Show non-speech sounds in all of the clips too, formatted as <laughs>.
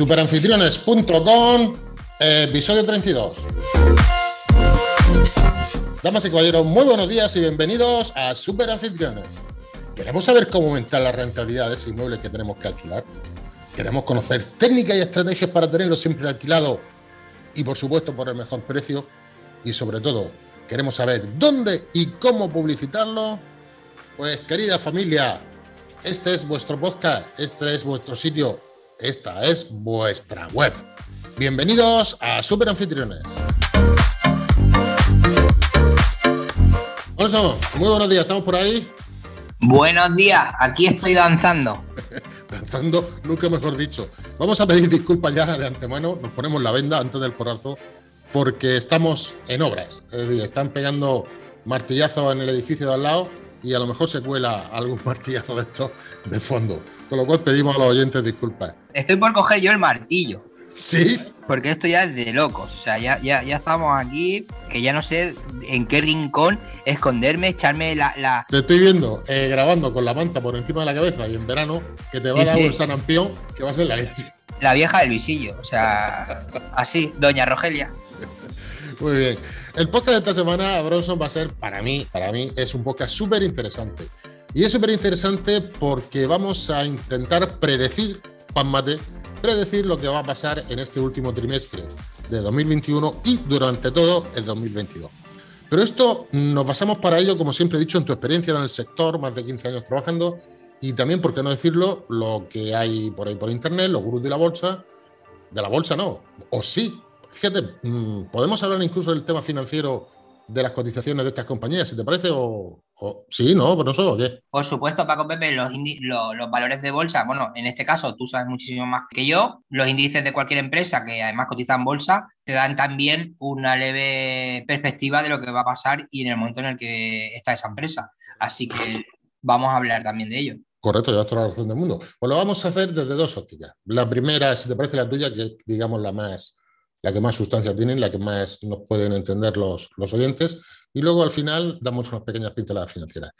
Superanfitriones.com, episodio 32. Damas y caballeros, muy buenos días y bienvenidos a Superanfitriones. ¿Queremos saber cómo aumentar la rentabilidad de ese inmueble que tenemos que alquilar? ¿Queremos conocer técnicas y estrategias para tenerlo siempre alquilado y por supuesto por el mejor precio? Y sobre todo, ¿queremos saber dónde y cómo publicitarlo? Pues querida familia, este es vuestro podcast, este es vuestro sitio, esta es vuestra web. Bienvenidos a Super Anfitriones. Hola, muy buenos días, ¿estamos por ahí? Buenos días, aquí estoy danzando. <laughs> danzando, nunca mejor dicho. Vamos a pedir disculpas ya de antemano, nos ponemos la venda antes del corazón, porque estamos en obras. Es decir, están pegando martillazos en el edificio de al lado y a lo mejor se cuela algún <laughs> martillazo de esto de fondo. Con lo cual pedimos a los oyentes disculpas. Estoy por coger yo el martillo. Sí. Porque esto ya es de locos. O sea, ya, ya, ya estamos aquí, que ya no sé en qué rincón esconderme, echarme la. Te estoy viendo eh, grabando con la manta por encima de la cabeza y en verano que te va a dar un sanampión que va a ser la leche. La vieja del visillo. O sea, así, Doña Rogelia. <laughs> Muy bien. El podcast de esta semana, Bronson, va a ser, para mí, para mí, es un podcast súper interesante. Y es súper interesante porque vamos a intentar predecir, pan mate, predecir lo que va a pasar en este último trimestre de 2021 y durante todo el 2022. Pero esto nos basamos para ello, como siempre he dicho, en tu experiencia en el sector, más de 15 años trabajando, y también, por qué no decirlo, lo que hay por ahí por internet, los gurús de la bolsa, de la bolsa no, o sí, Fíjate, mm, podemos hablar incluso del tema financiero de las cotizaciones de estas compañías, si te parece, o, sí, ¿no? ¿Por eso o qué? Por supuesto, Paco Pepe, los, los, valores de bolsa, bueno, en este caso tú sabes muchísimo más que yo, los índices de cualquier empresa que además cotizan bolsa, te dan también una leve perspectiva de lo que va a pasar y en el momento en el que está esa empresa. Así que vamos a hablar también de ello. Correcto, llevas toda la razón del mundo. Pues lo vamos a hacer desde dos ópticas. La primera, si te parece la tuya, que es, digamos, la más la que más sustancia tienen, la que más nos pueden entender los, los oyentes, y luego al final damos unas pequeñas pinceladas financieras.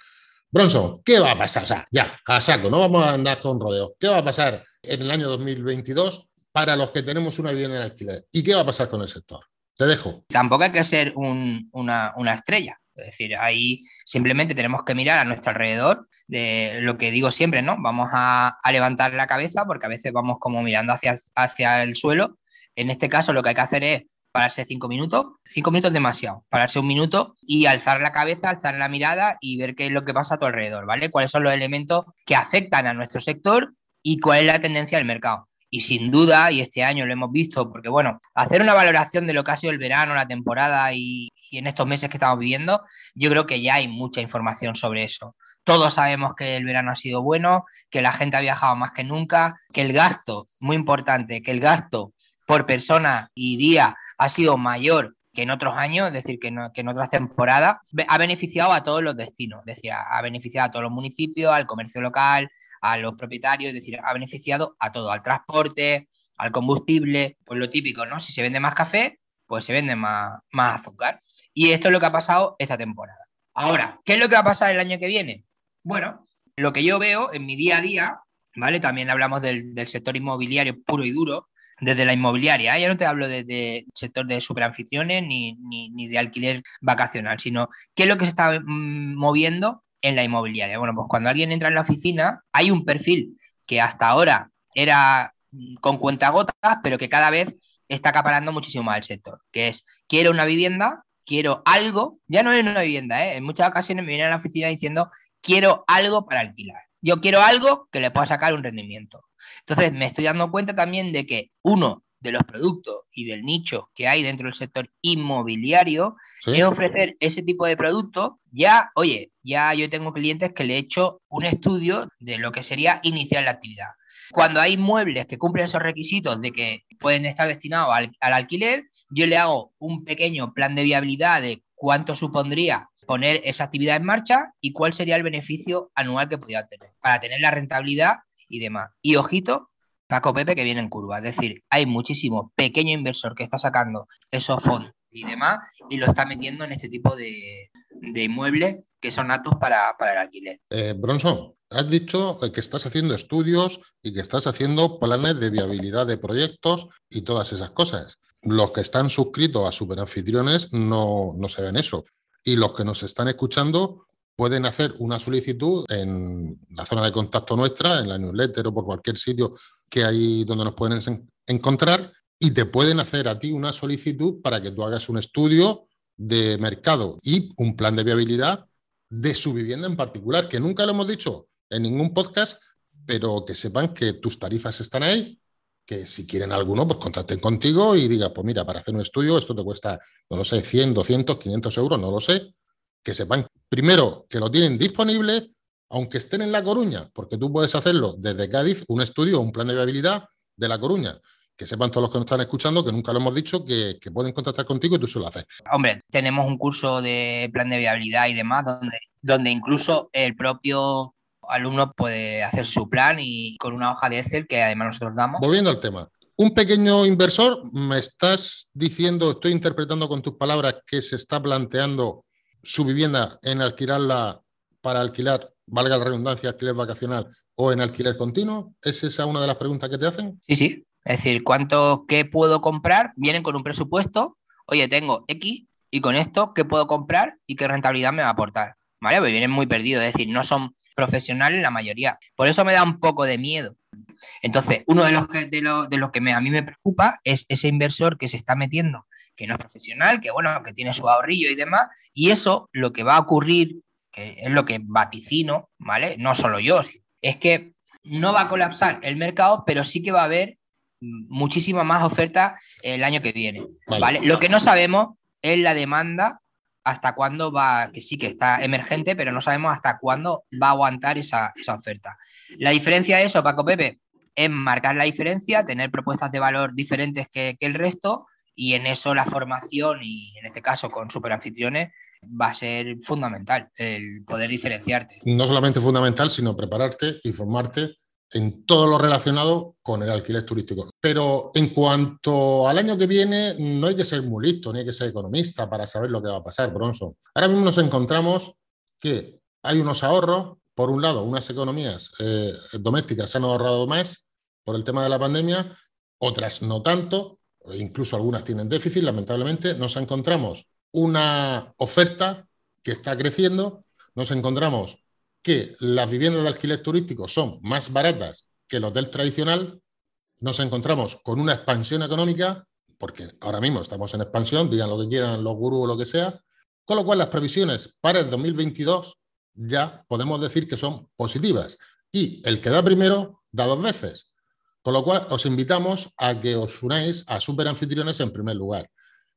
Bronson, ¿qué va a pasar? O sea, ya, a saco, no vamos a andar con rodeo. ¿Qué va a pasar en el año 2022 para los que tenemos una vivienda en alquiler? ¿Y qué va a pasar con el sector? Te dejo. Tampoco hay que ser una, una estrella. Es decir, ahí simplemente tenemos que mirar a nuestro alrededor de lo que digo siempre, ¿no? Vamos a, a, levantar la cabeza porque a veces vamos como mirando hacia, hacia el suelo en este caso lo que hay que hacer es pararse cinco minutos, cinco minutos demasiado, pararse un minuto y alzar la cabeza, alzar la mirada y ver qué es lo que pasa a tu alrededor, ¿vale? Cuáles son los elementos que afectan a nuestro sector y cuál es la tendencia del mercado. Y sin duda, y este año lo hemos visto, porque bueno, hacer una valoración de lo que ha sido el verano, la temporada y en estos meses que estamos viviendo, yo creo que ya hay mucha información sobre eso. Todos sabemos que el verano ha sido bueno, que la gente ha viajado más que nunca, que el gasto, muy importante, que el gasto por persona y día ha sido mayor que en otros años, es decir, que, en otras temporadas, ha beneficiado a todos los destinos, es decir, ha beneficiado a todos los municipios, al comercio local, a los propietarios, es decir, ha beneficiado a todo, al transporte, al combustible, pues lo típico, ¿no? Si se vende más café, pues se vende más, azúcar. Y esto es lo que ha pasado esta temporada. Ahora, ¿qué es lo que va a pasar el año que viene? Bueno, lo que yo veo en mi día a día, ¿vale? También hablamos del sector inmobiliario puro y duro, desde la inmobiliaria. ¿eh? Ya no te hablo de, sector de superanficiones ni, ni, de alquiler vacacional, sino qué es lo que se está mm, moviendo en la inmobiliaria. Bueno, pues cuando alguien entra en la oficina, hay un perfil que hasta ahora era mm, con cuentagotas, pero que cada vez está acaparando muchísimo más el sector, que es quiero una vivienda, quiero algo, ya no es una vivienda, ¿eh? en muchas ocasiones me vienen a la oficina diciendo quiero algo para alquilar. Yo quiero algo que le pueda sacar un rendimiento. Entonces, me estoy dando cuenta también de que uno de los productos y del nicho que hay dentro del sector inmobiliario es ofrecer ese tipo de productos. Ya, oye, ya yo tengo clientes que le he hecho un estudio de lo que sería iniciar la actividad. Cuando hay muebles que cumplen esos requisitos de que pueden estar destinados al, al alquiler, yo le hago un pequeño plan de viabilidad de cuánto supondría poner esa actividad en marcha y cuál sería el beneficio anual que podría tener para tener la rentabilidad y demás. Y ojito, Paco Pepe que viene en curva. Es decir, hay muchísimo pequeño inversor que está sacando esos fondos y demás y lo está metiendo en este tipo de, inmuebles que son aptos para, el alquiler. Eh, Bronson, has dicho que estás haciendo estudios y que estás haciendo planes de viabilidad de proyectos y todas esas cosas. Los que están suscritos a Superanfitriones no, no se ven eso. Y los que nos están escuchando pueden hacer una solicitud en la zona de contacto nuestra, en la newsletter o por cualquier sitio que hay donde nos pueden encontrar y te pueden hacer a ti una solicitud para que tú hagas un estudio de mercado y un plan de viabilidad de su vivienda en particular, que nunca lo hemos dicho en ningún podcast, pero que sepan que tus tarifas están ahí, que si quieren alguno, pues contacten contigo y diga, pues mira, para hacer un estudio esto te cuesta, no lo sé, 100, 200, 500 euros, no lo sé, que sepan primero que lo tienen disponible, aunque estén en La Coruña, porque tú puedes hacerlo desde Cádiz, un estudio, un plan de viabilidad de La Coruña que sepan todos los que nos están escuchando, que nunca lo hemos dicho, que, pueden contactar contigo y tú se lo haces. Hombre, tenemos un curso de plan de viabilidad y demás, donde, donde incluso el propio alumno puede hacer su plan y con una hoja de Excel que además nosotros damos. Volviendo al tema. Un pequeño inversor, me estás diciendo, estoy interpretando con tus palabras que se está planteando su vivienda en alquilarla para alquilar, valga la redundancia, alquiler vacacional o en alquiler continuo. ¿Es esa una de las preguntas que te hacen? Sí, sí. Es decir, ¿cuánto, qué puedo comprar? Vienen con un presupuesto, oye, tengo X y con esto, ¿qué puedo comprar y qué rentabilidad me va a aportar? ¿Vale? Pues vienen muy perdidos, es decir, no son profesionales la mayoría. Por eso me da un poco de miedo. Entonces, uno de los que, de lo, que a mí me preocupa es ese inversor que se está metiendo, que no es profesional, que bueno, que tiene su ahorrillo y demás, y eso lo que va a ocurrir, que es lo que vaticino, ¿vale? No solo yo, es que no va a colapsar el mercado, pero sí que va a haber muchísima más oferta el año que viene. Vale. Lo que no sabemos es la demanda, hasta cuándo va, que sí que está emergente, pero no sabemos hasta cuándo va a aguantar esa, oferta. La diferencia de eso, Paco Pepe, es marcar la diferencia, tener propuestas de valor diferentes que, el resto y en eso la formación y en este caso con superanfitriones va a ser fundamental el poder diferenciarte. No solamente fundamental, sino prepararte y formarte en todo lo relacionado con el alquiler turístico. Pero en cuanto al año que viene, no hay que ser muy listo, ni hay que ser economista para saber lo que va a pasar, Bronson. Ahora mismo nos encontramos que hay unos ahorros. Por un lado, unas economías eh, domésticas se han ahorrado más por el tema de la pandemia, otras no tanto, incluso algunas tienen déficit, lamentablemente. Nos encontramos una oferta que está creciendo, nos encontramos que las viviendas de alquiler turístico son más baratas que el hotel tradicional, nos encontramos con una expansión económica, porque ahora mismo estamos en expansión, digan lo que quieran los gurús o lo que sea, con lo cual las previsiones para el 2022 ya podemos decir que son positivas. Y el que da primero da dos veces. Con lo cual os invitamos a que os unáis a superanfitriones en primer lugar.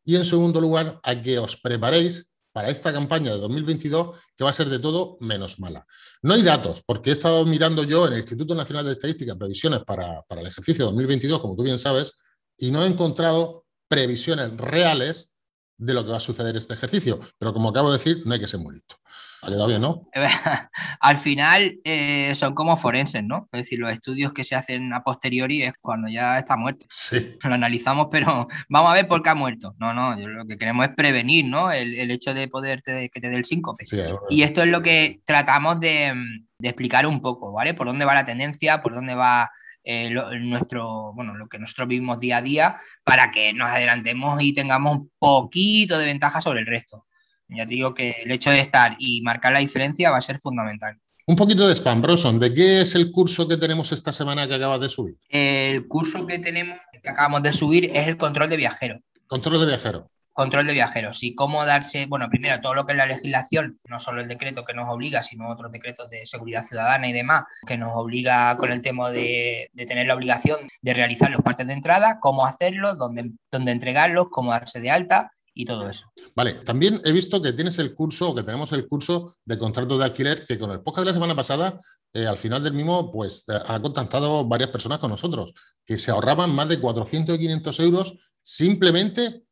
Y en segundo lugar, a que os preparéis para esta campaña de 2022 que va a ser de todo menos mala. No hay datos, porque he estado mirando yo en el Instituto Nacional de Estadística previsiones para, para el ejercicio 2022, como tú bien sabes, y no he encontrado previsiones reales de lo que va a suceder este ejercicio. Pero como acabo de decir, no hay que ser muy listo. Ha quedado bien, ¿no? <laughs> Al final eh, son como forenses, ¿no? Es decir, los estudios que se hacen a posteriori es cuando ya está muerto. Sí. <laughs> Lo analizamos, pero vamos a ver por qué ha muerto. No, no, lo que queremos es prevenir, ¿no? El, hecho de poder que te dé el síncope. y esto es lo que tratamos de, de explicar un poco, ¿vale? Por dónde va la tendencia, por dónde va eh, nuestro, bueno, lo que nosotros vivimos día a día para que nos adelantemos y tengamos un poquito de ventaja sobre el resto. Ya digo que el hecho de estar y marcar la diferencia va a ser fundamental. Un poquito de spam, Broson. ¿De qué es el curso que tenemos esta semana que acabas de subir? El curso que tenemos, que acabamos de subir, es el control de viajero. Control de viajero. Control de viajeros y cómo darse, bueno, primero todo lo que es la legislación, no solo el decreto que nos obliga, sino otros decretos de seguridad ciudadana y demás, que nos obliga con el tema de, tener la obligación de realizar los partes de entrada, cómo hacerlo, dónde, dónde entregarlos, cómo darse de alta y todo eso. Vale, también he visto que tienes el curso, que tenemos el curso de contrato de alquiler, que con el podcast de la semana pasada, eh, al final del mismo, pues eh, ha contactado varias personas con nosotros, que se ahorraban más de 400 y 500 euros simplemente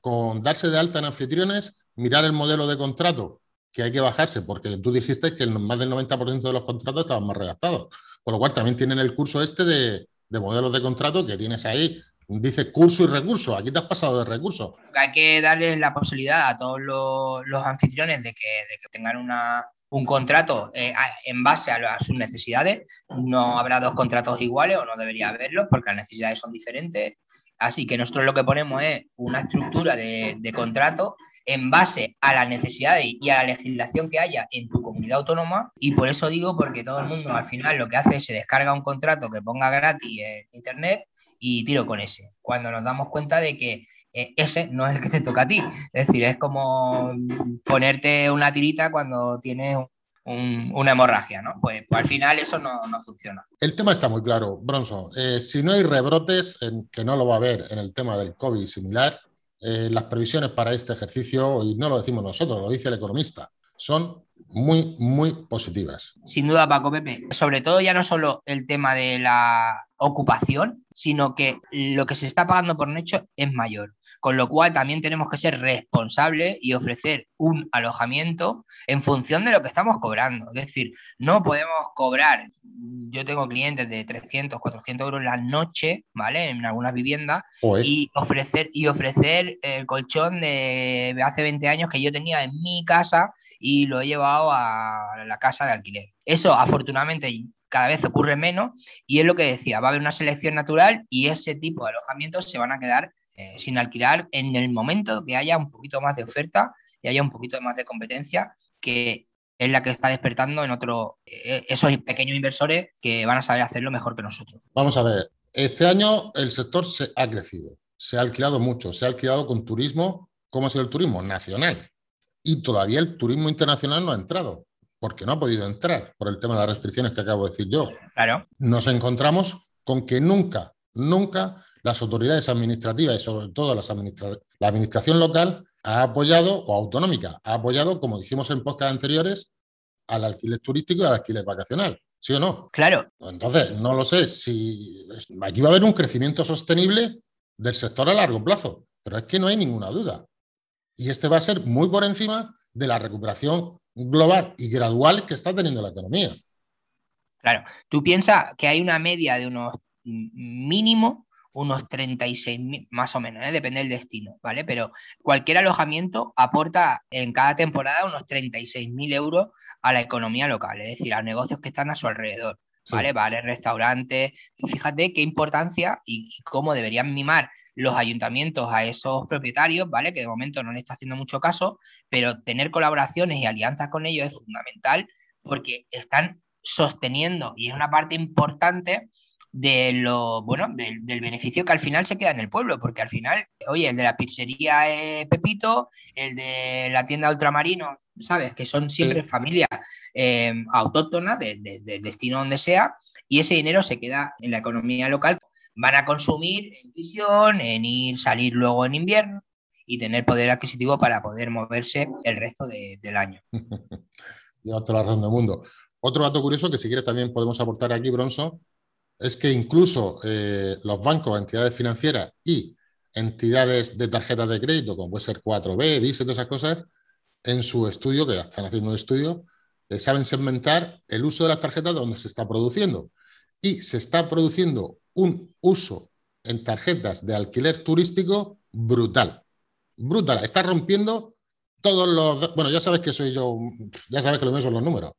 con darse de alta en anfitriones, mirar el modelo de contrato que hay que bajarse, porque tú dijiste que más del 90% de los contratos estaban más redactados, con lo cual también tienen el curso este de modelos de contrato que tienes ahí Dice curso y recurso. Aquí te has pasado de recursos. Hay que darles la posibilidad a todos los, anfitriones de que, tengan una, un contrato eh, en base a, sus necesidades. No habrá dos contratos iguales o no debería haberlos porque las necesidades son diferentes. Así que nosotros lo que ponemos es una estructura de, contrato en base a las necesidades y a la legislación que haya en tu comunidad autónoma. Y por eso digo, porque todo el mundo al final lo que hace es se descarga un contrato que ponga gratis en Internet y tiro con ese. Cuando nos damos cuenta de que eh, ese no es el que te toca a ti. Es decir, es como ponerte una tirita cuando tienes una hemorragia, ¿no? Pues, pues, al final eso no, funciona. El tema está muy claro, Bronson. Eh, si no hay rebrotes, en, que no lo va a haber en el tema del COVID similar, eh, las previsiones para este ejercicio, y no lo decimos nosotros, lo dice el economista, son muy, muy positivas. Sin duda, Paco Pepe. Sobre todo ya no solo el tema de la ocupación, sino que lo que se está pagando por un hecho es mayor. Con lo cual también tenemos que ser responsables y ofrecer un alojamiento en función de lo que estamos cobrando. Es decir, no podemos cobrar, yo tengo clientes de 300, 400 euros la noche, ¿vale? En algunas viviendas, y ofrecer, y ofrecer el colchón de hace 20 años que yo tenía en mi casa y lo he llevado a la casa de alquiler. Eso afortunadamente cada vez ocurre menos y es lo que decía, va a haber una selección natural y ese tipo de alojamientos se van a quedar eh, sin alquilar en el momento que haya un poquito más de oferta y haya un poquito más de competencia que es la que está despertando en otro, eh, esos pequeños inversores que van a saber hacerlo mejor que nosotros. Vamos a ver, este año el sector se ha crecido, se ha alquilado mucho, se ha alquilado con turismo, ¿cómo ha sido el turismo? Nacional. Y todavía el turismo internacional no ha entrado porque no ha podido entrar por el tema de las restricciones que acabo de decir yo. Claro. Nos encontramos con que nunca, nunca las autoridades administrativas y sobre todo las la administración local ha apoyado, o autonómica, ha apoyado, como dijimos en podcast anteriores, al alquiler turístico y al alquiler vacacional. ¿Sí o no? Claro. Entonces, no lo sé si aquí va a haber un crecimiento sostenible del sector a largo plazo, pero es que no hay ninguna duda. Y este va a ser muy por encima de la recuperación global y gradual que está teniendo la economía. Claro, tú piensas que hay una media de unos mínimo unos 36 más o menos, ¿eh? depende del destino, ¿vale? Pero cualquier alojamiento aporta en cada temporada unos 36 mil euros a la economía local, es decir, a negocios que están a su alrededor, ¿vale? Bares, restaurantes. Fíjate qué importancia y cómo deberían mimar los ayuntamientos a esos propietarios, ¿vale? Que de momento no le está haciendo mucho caso, pero tener colaboraciones y alianzas con ellos es fundamental porque están sosteniendo y es una parte importante de lo bueno del, beneficio que al final se queda en el pueblo, porque al final, oye, el de la pizzería es Pepito, el de la tienda ultramarino, ¿sabes? Que son siempre familias eh, autóctonas del de, destino donde sea, y ese dinero se queda en la economía local van a consumir en visión, en ir, salir luego en invierno y tener poder adquisitivo para poder moverse el resto del año. <laughs> Toda la razón del mundo. Otro dato curioso que si quieres también podemos aportar aquí, Bronson, es que incluso eh, los bancos, entidades financieras y entidades de tarjetas de crédito, como puede ser 4B, Visa, todas esas cosas, en su estudio, que están haciendo un estudio, eh, saben segmentar el uso de las tarjetas donde se está produciendo. Y se está produciendo un uso en tarjetas de alquiler turístico brutal. Brutal. Está rompiendo todos los... Bueno, ya sabes que soy yo, ya sabes que lo mío son los números.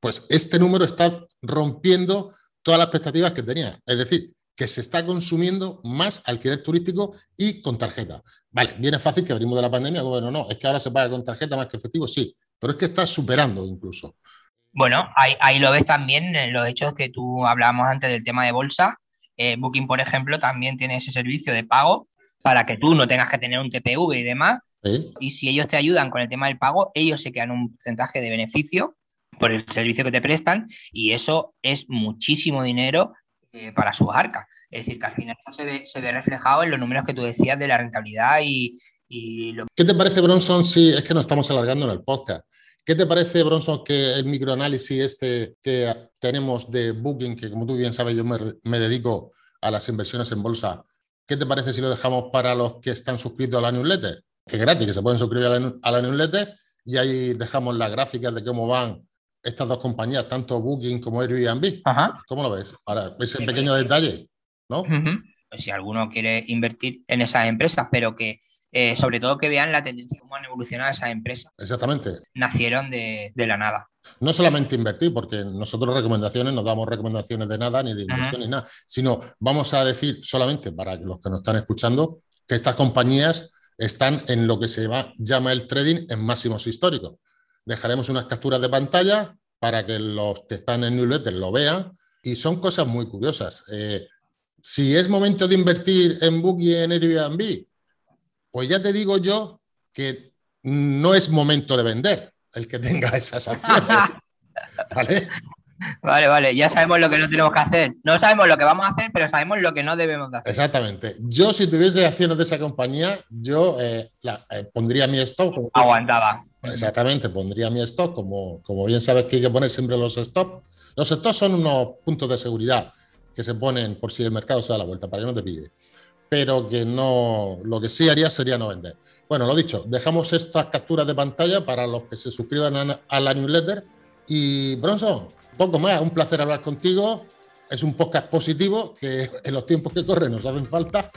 Pues este número está rompiendo todas las expectativas que tenía. Es decir, que se está consumiendo más alquiler turístico y con tarjeta. Vale, viene fácil que abrimos de la pandemia, bueno, no, es que ahora se paga con tarjeta más que efectivo, sí, pero es que está superando incluso. Bueno, ahí, ahí lo ves también en los hechos que tú hablábamos antes del tema de bolsa, eh, Booking, por ejemplo, también tiene ese servicio de pago para que tú no tengas que tener un TPV y demás. Y si ellos te ayudan con el tema del pago, ellos se quedan un porcentaje de beneficio por el servicio que te prestan y eso es muchísimo dinero eh, para sus arcas. Es decir, que al final eso se ve, reflejado en los números que tú decías de la rentabilidad y, lo... ¿Qué te parece, Bronson, si es que nos estamos alargando en el podcast? ¿Qué te parece, Bronson, que el microanálisis este que tenemos de Booking, que como tú bien sabes, yo me, dedico a las inversiones en bolsa, ¿qué te parece si lo dejamos para los que están suscritos a la newsletter? Que es gratis, que se pueden suscribir a la, newsletter y ahí dejamos las gráficas de cómo van estas dos compañías, tanto Booking como Airbnb. ¿Cómo lo ves? Ahora, ese pequeño detalle, ¿no? Pues si alguno quiere invertir en esas empresas, pero que eh, sobre todo que vean la tendencia, cómo han evolucionado esas empresas. Exactamente. Nacieron de, la nada. No solamente invertir, porque nosotros recomendaciones no damos recomendaciones de nada, ni de inversión, ni nada, sino vamos a decir solamente para los que nos están escuchando que estas compañías están en lo que se llama el trading en máximos históricos. Dejaremos unas capturas de pantalla para que los que están en newsletter lo vean y son cosas muy curiosas. Eh, si es momento de invertir en Bookie en Airbnb, pues ya te digo yo que no es momento de vender el que tenga esas acciones. <laughs> ¿Vale? Vale, vale, ya sabemos lo que no tenemos que hacer. No sabemos lo que vamos a hacer, pero sabemos lo que no debemos hacer. Exactamente. Yo, si tuviese acciones de esa compañía, yo eh, eh, pondría mi stock. Aguantaba. Exactamente, pondría mi stock. Como, como bien sabes que hay que poner siempre los stop. Los stops son unos puntos de seguridad que se ponen por si el mercado se da la vuelta, para que no te pille. Pero que no, lo que sí haría sería no vender. Bueno, lo dicho, dejamos estas capturas de pantalla para los que se suscriban a, a la newsletter. Y Bronson, poco más, un placer hablar contigo. Es un podcast positivo que <laughs> en los tiempos que corren nos hacen falta.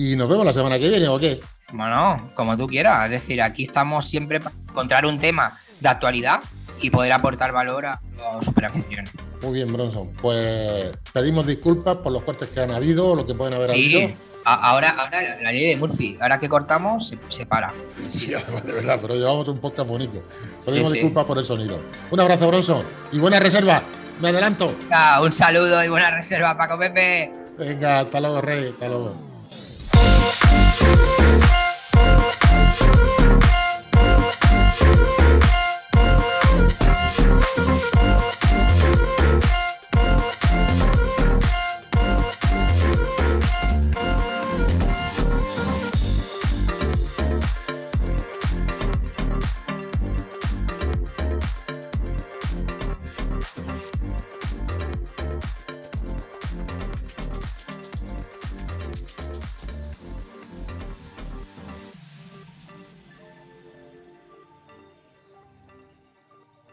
Y nos vemos la semana que viene, ¿o qué? Bueno, como tú quieras. Es decir, aquí estamos siempre para encontrar un tema de actualidad y poder aportar valor a los superaficiones. Muy bien, Bronson. Pues pedimos disculpas por los cortes que han habido lo que pueden haber habido. Ahora, ahora la ley de Murphy, ahora que cortamos, se, para. Sí, <laughs> de verdad, pero llevamos un podcast bonito. Pedimos disculpas por el sonido. Un abrazo, Bronson, y buena reserva. Me adelanto. un saludo y buena reserva, Paco Pepe. Venga, hasta luego, Rey. Hasta luego. Música